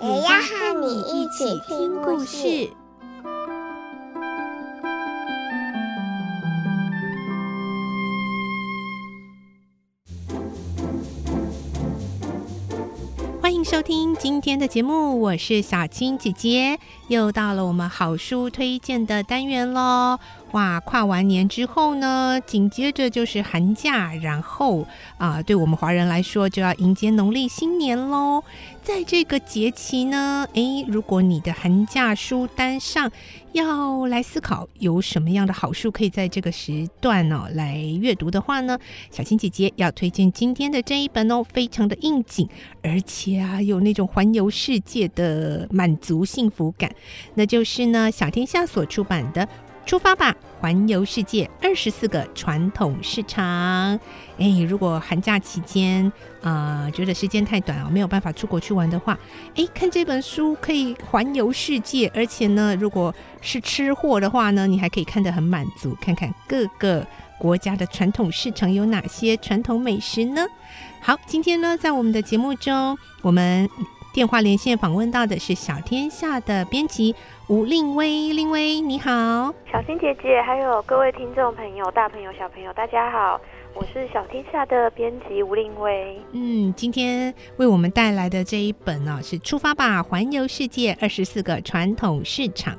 也要和你一起听故事。欢迎收听今天的节目，我是小青姐姐，又到了我们好书推荐的单元喽。哇，跨完年之后呢，紧接着就是寒假，然后啊、对我们华人来说就要迎接农历新年喽。在这个节气呢，诶，如果你的寒假书单上要来思考有什么样的好书可以在这个时段哦来阅读的话呢，小青姐姐要推荐今天的这一本哦，非常的应景，而且啊有那种环游世界的满足幸福感，那就是呢小天下所出版的。出发吧，环游世界二十四个传统市场。诶，如果寒假期间啊、觉得时间太短啊，没有办法出国去玩的话，诶，看这本书可以环游世界，而且呢，如果是吃货的话呢，你还可以看得很满足，看看各个国家的传统市场有哪些传统美食呢？好，今天呢，在我们的节目中，我们电话连线访问到的是小天下的编辑。吴令威，令威你好，小新姐姐，还有各位听众朋友、大朋友、小朋友，大家好，我是小天下的编辑吴令威。嗯，今天为我们带来的这一本呢、啊，是《出发吧，环游世界二十四个传统市场》。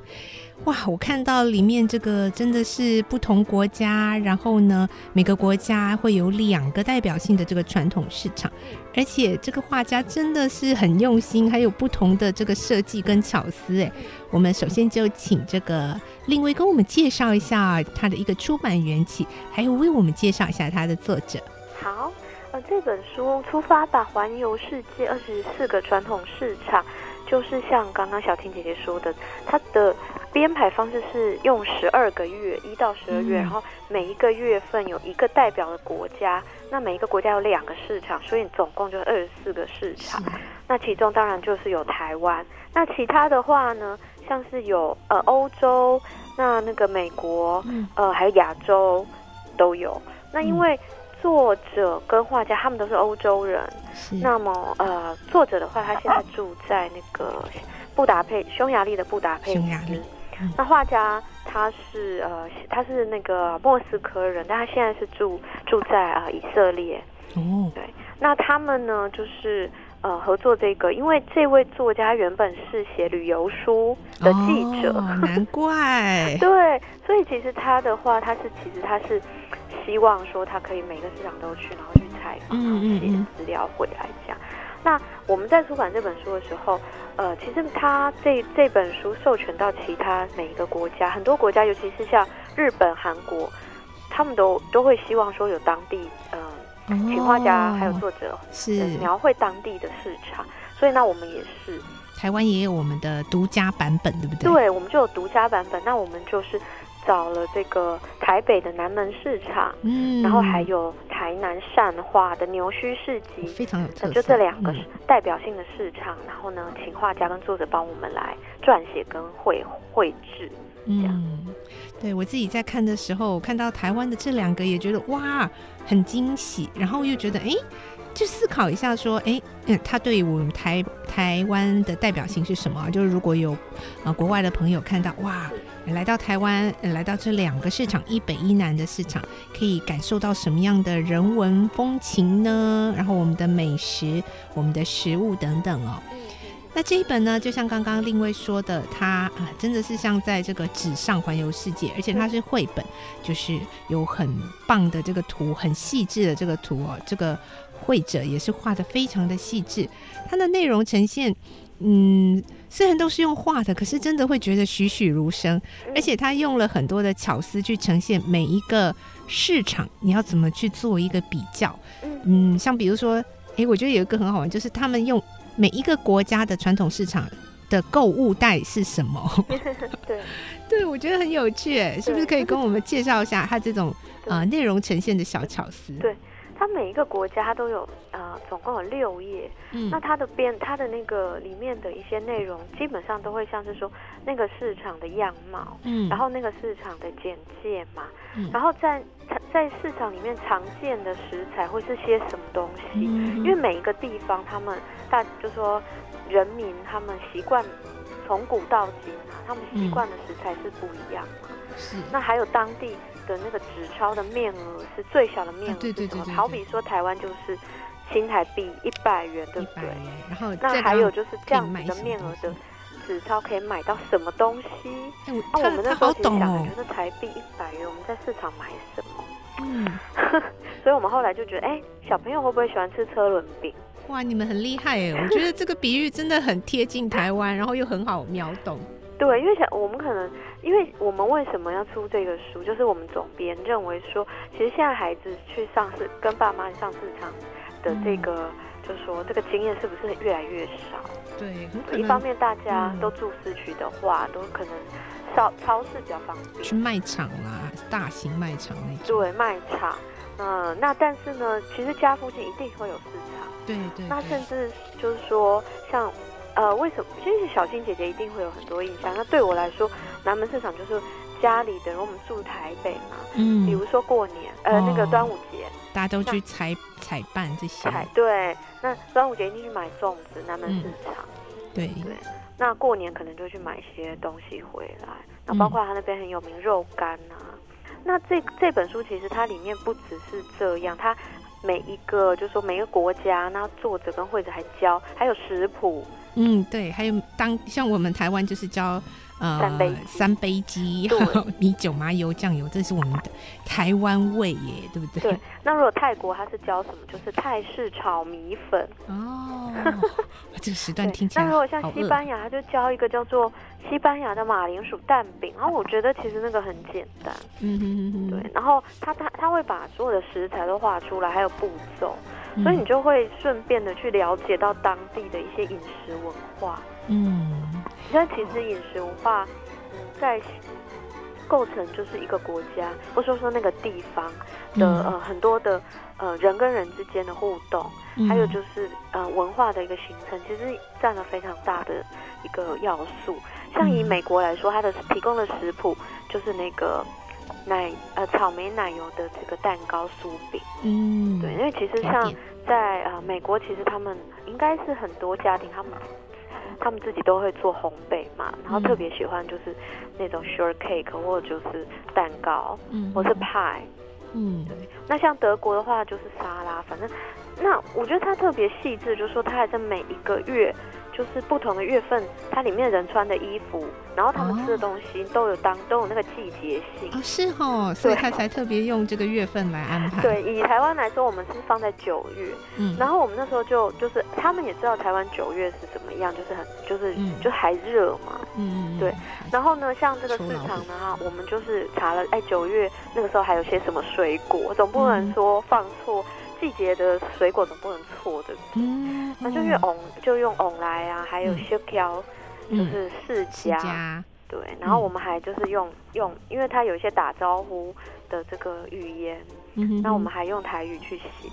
哇，我看到里面这个真的是不同国家，然后呢，每个国家会有两个代表性的这个传统市场，而且这个画家真的是很用心，还有不同的这个设计跟巧思。哎，我们首先就请这个令葳跟我们介绍一下他的一个出版缘起，还有为我们介绍一下他的作者。好，呃，这本书出发吧，环游世界二十四个传统市场。就是像刚刚小青姐姐说的，它的编排方式是用十二个月，一到十二月，然后每一个月份有一个代表的国家，那每一个国家有两个市场，所以总共就二十四个市场。那其中当然就是有台湾，那其他的话呢，像是有呃欧洲，那那个美国，呃还有亚洲都有。那因为作者跟画家他们都是欧洲人，那么呃，作者的话，他现在住在那个布达佩，匈牙利的布达佩斯。匈牙利。那画家他是呃，他是那个莫斯科人，但他现在是住住在啊、呃、以色列。哦，对。那他们呢，就是呃合作这个，因为这位作家原本是写旅游书的记者，哦、难怪。对，所以其实他的话，他是其实他是。希望说他可以每个市场都去，然后去采访，然后写资料回来讲。那我们在出版这本书的时候，呃，其实他这这本书授权到其他每一个国家，很多国家，尤其是像日本、韩国，他们都都会希望说有当地，嗯、呃，请画家还有作者是描绘当地的市场。所以那我们也是，台湾也有我们的独家版本，对不对？对，我们就有独家版本。那我们就是。找了这个台北的南门市场，嗯，然后还有台南善化的牛墟市集，非常有特色。就这两个代表性的市场，嗯、然后呢，请画家跟作者帮我们来撰写跟绘绘制，嗯，对我自己在看的时候，我看到台湾的这两个也觉得哇，很惊喜，然后又觉得哎。去思考一下，说，哎，嗯，他对我们台台湾的代表性是什么？就是如果有呃国外的朋友看到，哇，来到台湾，来到这两个市场，一北一南的市场，可以感受到什么样的人文风情呢？然后我们的美食、我们的食物等等哦。那这一本呢，就像刚刚令葳说的，它啊真的是像在这个纸上环游世界，而且它是绘本，就是有很棒的这个图，很细致的这个图哦，这个。绘者也是画的非常的细致，它的内容呈现，嗯，虽然都是用画的，可是真的会觉得栩栩如生，而且他用了很多的巧思去呈现每一个市场，你要怎么去做一个比较，嗯，像比如说，诶，我觉得有一个很好玩，就是他们用每一个国家的传统市场的购物袋是什么？对，对我觉得很有趣，是不是可以跟我们介绍一下它这种 啊内容呈现的小巧思？对。它每一个国家都有呃，总共有六页。嗯，那它的编它的那个里面的一些内容，基本上都会像是说那个市场的样貌，嗯，然后那个市场的简介嘛，嗯，然后在在市场里面常见的食材会是些什么东西？嗯，因为每一个地方他们大就说人民他们习惯从古到今啊，他们习惯的食材是不一样嘛。是，那还有当地。的那个纸钞的面额是最小的面额，对对对，好比说台湾就是新台币一百元，对不对？然后那还有就是这样子的面额的纸钞可以买到什么东西？那我们那时候其实想的就是台币一百元，我们在市场买什么？嗯，所以我们后来就觉得，哎，小朋友会不会喜欢吃车轮饼？哇，你们很厉害哎！我觉得这个比喻真的很贴近台湾，然后又很好秒懂。对，因为想我们可能，因为我们为什么要出这个书？就是我们总编认为说，其实现在孩子去上市，跟爸妈上市场的这个，嗯、就是说这个经验是不是越来越少？对，一方面大家都住市区的话，嗯、都可能超超市比较方便，去卖场啦，大型卖场那种。对，卖场，嗯、呃，那但是呢，其实家附近一定会有市场。对对，对。那甚至就是说，像。呃，为什么？其实小青姐姐一定会有很多印象。那对我来说，南门市场就是家里的人。我们住台北嘛，嗯，比如说过年，呃，哦、那个端午节，大家都去采采办这些。对，那端午节一定去买粽子，南门市场。嗯、对对。那过年可能就去买一些东西回来。那包括他那边很有名肉干啊。嗯、那这这本书其实它里面不只是这样，它每一个就是说每一个国家，那作者跟绘者还教，还有食谱。嗯，对，还有当像我们台湾就是教呃三杯三杯鸡，米酒麻油酱油，这是我们的台湾味耶，对不对？对。那如果泰国它是教什么？就是泰式炒米粉哦。这个时段听起来。那如果像西班牙，它就教一个叫做西班牙的马铃薯蛋饼，然后我觉得其实那个很简单。嗯哼哼哼。对，然后他他他会把所有的食材都画出来，还有步骤。所以你就会顺便的去了解到当地的一些饮食文化。嗯，那其实饮食文化，嗯，在构成就是一个国家，或说说那个地方的、嗯、呃很多的呃人跟人之间的互动，嗯、还有就是呃文化的一个形成，其实占了非常大的一个要素。像以美国来说，它的提供的食谱就是那个。奶呃草莓奶油的这个蛋糕酥饼，嗯，对，因为其实像在呃美国，其实他们应该是很多家庭，他们他们自己都会做烘焙嘛，然后特别喜欢就是那种 short cake 或者就是蛋糕，嗯，或是派，嗯，对。那像德国的话就是沙拉，反正那我觉得它特别细致，就是说它还在每一个月。就是不同的月份，它里面人穿的衣服，然后他们吃的东西都有当、哦、都有那个季节性哦，是哦，所以他才特别用这个月份来安排。对，以台湾来说，我们是放在九月，嗯，然后我们那时候就就是他们也知道台湾九月是怎么样，就是很就是、嗯、就还热嘛，嗯对。然后呢，像这个市场呢，哈，我们就是查了，哎，九月那个时候还有些什么水果，总不能说放错。季节的水果总不能错的，嗯，那就用就用翁来啊，还有雪条，就是释迦，对，然后我们还就是用用，因为它有一些打招呼的这个语言，那我们还用台语去写，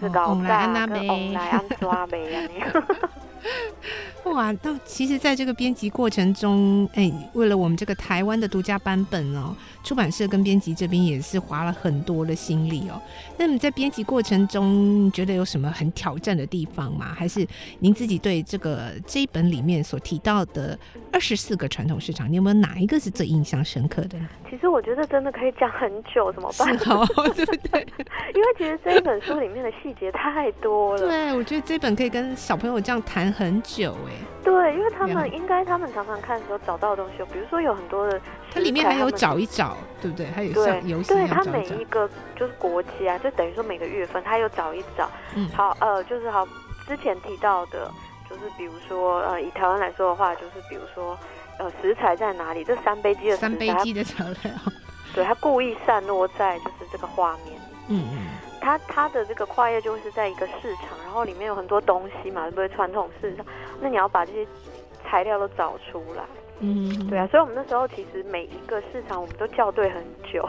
就是老大跟翁来安抓呗呀，哇，那其实，在这个编辑过程中，哎，为了我们这个台湾的独家版本哦，出版社跟编辑这边也是花了很多的心力哦。那么在编辑过程中，觉得有什么很挑战的地方吗？还是您自己对这个这一本里面所提到的二十四个传统市场，你有没有哪一个是最印象深刻的呢？其实我觉得真的可以讲很久，怎么办？好，对不对？因为其实这一本书里面的细节太多了。对，我觉得这本可以跟小朋友这样谈很久哎。对，因为他们应该他们常常看的时候找到的东西，比如说有很多的，它里面还有找一找，对不对？还有像游戏。对，它每一个就是国旗啊，就等于说每个月份，它有找一找。嗯。好，呃，就是好之前提到的，就是比如说呃，以台湾来说的话，就是比如说呃，食材在哪里？这三杯鸡的三杯鸡的材料。对，它故意散落在就是这个画面。嗯嗯。它它的这个跨越就是在一个市场，然后里面有很多东西嘛，对不对？传统市场，那你要把这些材料都找出来。嗯，对啊，所以我们那时候其实每一个市场我们都校对很久。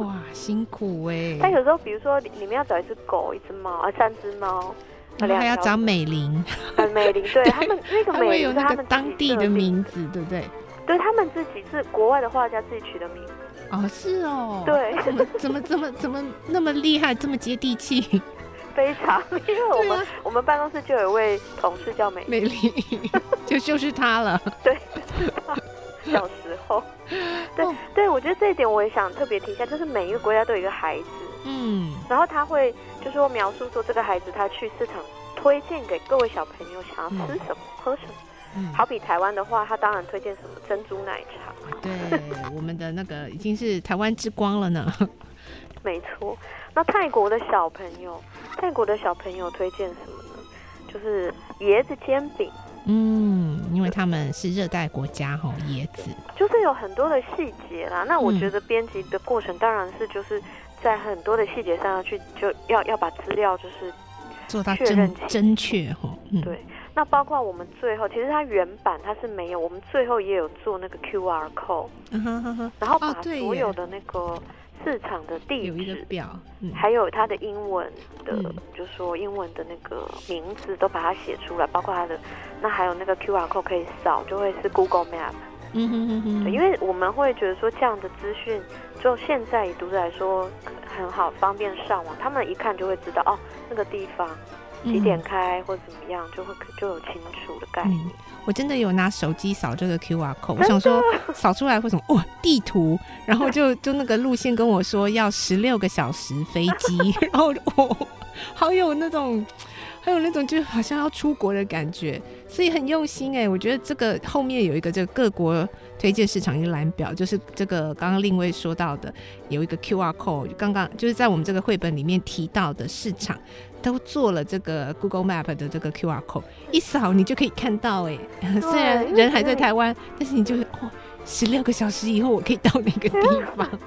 哇，辛苦哎、欸！但有时候，比如说里面要找一只狗、一只猫啊、三只猫，然后还要找美玲，呃，美玲，对 他们那个美玲是他们当地的名字，对不对？对他们自己是国外的画家自己取的名字。哦，是哦。对，怎么怎么怎么怎么那么厉害，这么接地气？非常，因为我们、啊、我们办公室就有一位同事叫美美丽，就就是她了。对，小时候，对、哦、对，我觉得这一点我也想特别提一下，就是每一个国家都有一个孩子，嗯，然后他会就是说描述说这个孩子他去市场推荐给各位小朋友想要吃什么、嗯、喝什么。嗯、好比台湾的话，他当然推荐什么珍珠奶茶。对，我们的那个已经是台湾之光了呢。没错，那泰国的小朋友，泰国的小朋友推荐什么呢？就是椰子煎饼。嗯，因为他们是热带国家哈，椰子。就是有很多的细节啦。那我觉得编辑的过程当然是就是在很多的细节上要去，就要要把资料就是做到真真确哈。嗯，对。那包括我们最后，其实它原版它是没有，我们最后也有做那个 QR code，然后把所有的那个市场的地址表，还有它的英文的，就是说英文的那个名字都把它写出来，包括它的，那还有那个 QR code 可以扫，就会是 Google Map。嗯哼哼哼，因为我们会觉得说这样的资讯，就现在以读者来说很好，方便上网，他们一看就会知道哦，那个地方。几点开或怎么样，就会就有清楚的概念。嗯、我真的有拿手机扫这个 QR code，我想说扫出来会什么？哇，地图，然后就 就那个路线跟我说要十六个小时飞机，然后我好有那种，还有那种就好像要出国的感觉，所以很用心哎、欸。我觉得这个后面有一个这个各国推荐市场一览表，就是这个刚刚另位说到的有一个 QR code，刚刚就是在我们这个绘本里面提到的市场。都做了这个 Google Map 的这个 QR code，一扫你就可以看到哎，虽然人还在台湾，但是你就哦，十六个小时以后我可以到那个地方。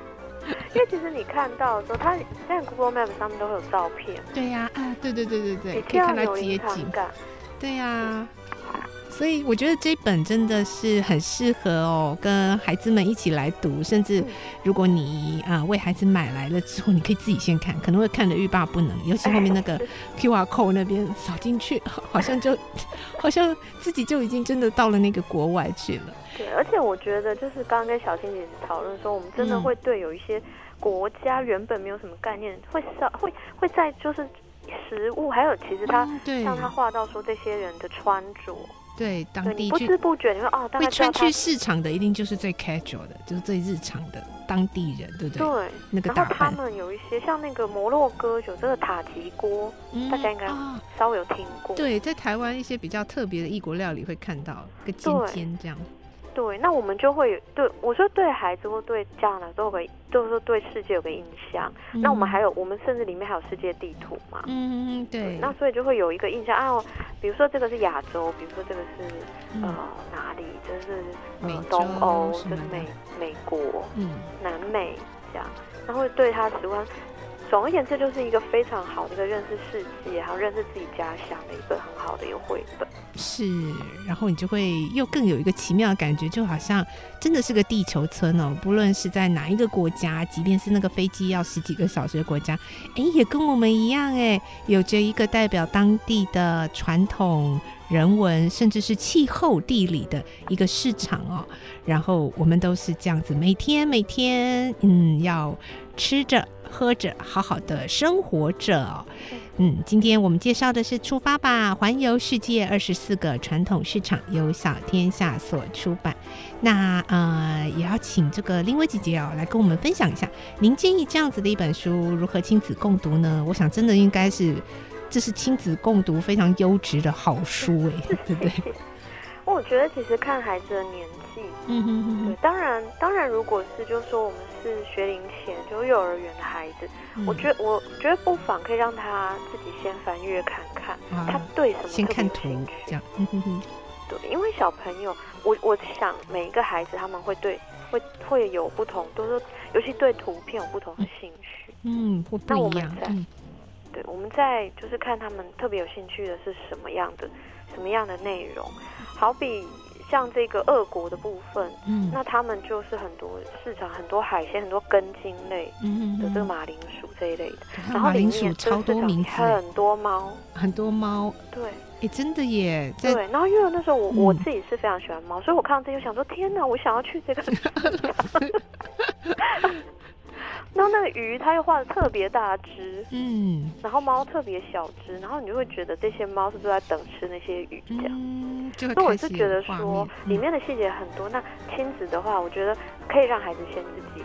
因为其实你看到的时候，它在 Google Map 上面都会有照片。对呀，啊，对对对对对，可以看到街景。对呀。所以我觉得这本真的是很适合哦，跟孩子们一起来读。甚至如果你啊、呃、为孩子买来了之后，你可以自己先看，可能会看得欲罢不能。尤其后面那个 QR code 那边扫进去，好像就 好像自己就已经真的到了那个国外去了。对，而且我觉得就是刚刚跟小青姐姐讨论说，我们真的会对有一些国家原本没有什么概念，会稍会会在就是食物，还有其实他像他画到说这些人的穿着。对，当地不知不觉，你会哦，会穿去市场的一定就是最 casual 的，就是最日常的当地人，对不对？对，那个打他们有一些像那个摩洛哥有这个塔吉锅，嗯、大家应该稍微有听过。对，在台湾一些比较特别的异国料理会看到个尖尖这样。对，那我们就会对我说，对孩子或对家长来说，会就是说对世界有个印象。嗯、那我们还有，我们甚至里面还有世界地图嘛。嗯对，对。那所以就会有一个印象啊，比如说这个是亚洲，比如说这个是、嗯、呃哪里，这是呃东欧，这是美美国，嗯，南美这样，然后对他喜欢。总而言之，就是一个非常好的一个认识世界，还有认识自己家乡的一个很好的一个绘本。是，然后你就会又更有一个奇妙的感觉，就好像真的是个地球村哦。不论是在哪一个国家，即便是那个飞机要十几个小时的国家，哎，也跟我们一样，哎，有着一个代表当地的传统人文，甚至是气候地理的一个市场哦。然后我们都是这样子，每天每天，嗯，要吃着。喝着，好好的生活着。嗯，今天我们介绍的是《出发吧，环游世界二十四个传统市场》，由小天下所出版。那呃，也要请这个林薇姐姐哦来跟我们分享一下，您建议这样子的一本书如何亲子共读呢？我想真的应该是，这是亲子共读非常优质的好书哎，对不对？我觉得其实看孩子的年纪，嗯哼哼，对，当然当然，如果是就是说我们是学龄前就幼儿园的孩子，嗯、我觉得我觉得不妨可以让他自己先翻阅看看，啊、他对什么先看图这样，嗯哼哼，对，因为小朋友，我我想每一个孩子他们会对会会有不同，都是尤其对图片有不同的兴趣，嗯，那我们在、嗯、对我们在就是看他们特别有兴趣的是什么样的什么样的内容。好比像这个俄国的部分，嗯，那他们就是很多市场很多海鲜，很多根茎类的这个马铃薯这一类的，然后马铃薯超多名字，很多猫，很多猫，对，哎，真的耶，对。然后因为那时候我我自己是非常喜欢猫，所以我看到这就想说，天哪，我想要去这个。然后那个鱼，它又画的特别大只，嗯，然后猫特别小只，然后你就会觉得这些猫是不是在等吃那些鱼这样？嗯，那我是觉得说里面的细节很多。那亲子的话，我觉得可以让孩子先自己，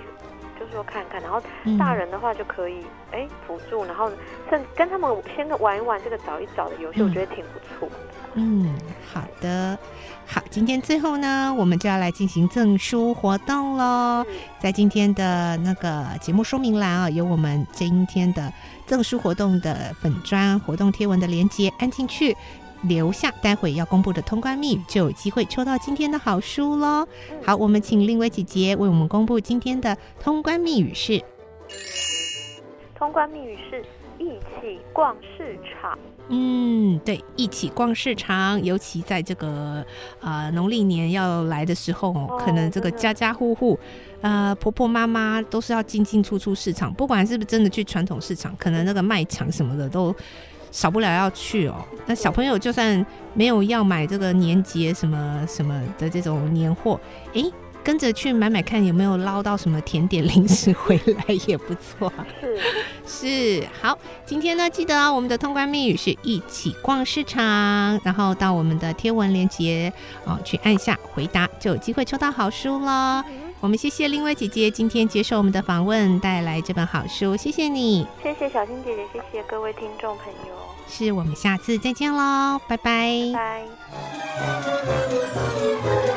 就是说看看，然后大人的话就可以哎辅助，然后甚跟他们先玩一玩这个找一找的游戏，我觉得挺不错。嗯，好的。好，今天最后呢，我们就要来进行赠书活动喽。在今天的那个节目说明栏啊，有我们今天的赠书活动的粉砖活动贴文的链接，按进去留下，待会要公布的通关密语，就有机会抽到今天的好书喽。好，我们请令薇姐姐为我们公布今天的通关密语是：通关密语是一起逛市场。嗯，对，一起逛市场，尤其在这个呃农历年要来的时候哦，可能这个家家户户，呃婆婆妈妈都是要进进出出市场，不管是不是真的去传统市场，可能那个卖场什么的都少不了要去哦。那小朋友就算没有要买这个年节什么什么的这种年货，诶。跟着去买买看有没有捞到什么甜点零食回来也不错。是 是，好，今天呢记得我们的通关密语是一起逛市场，然后到我们的贴文链接哦去按下回答，就有机会抽到好书了。我们谢谢令薇姐姐今天接受我们的访问，带来这本好书，谢谢你。谢谢小新姐姐，谢谢各位听众朋友。是我们下次再见喽，拜拜。拜拜。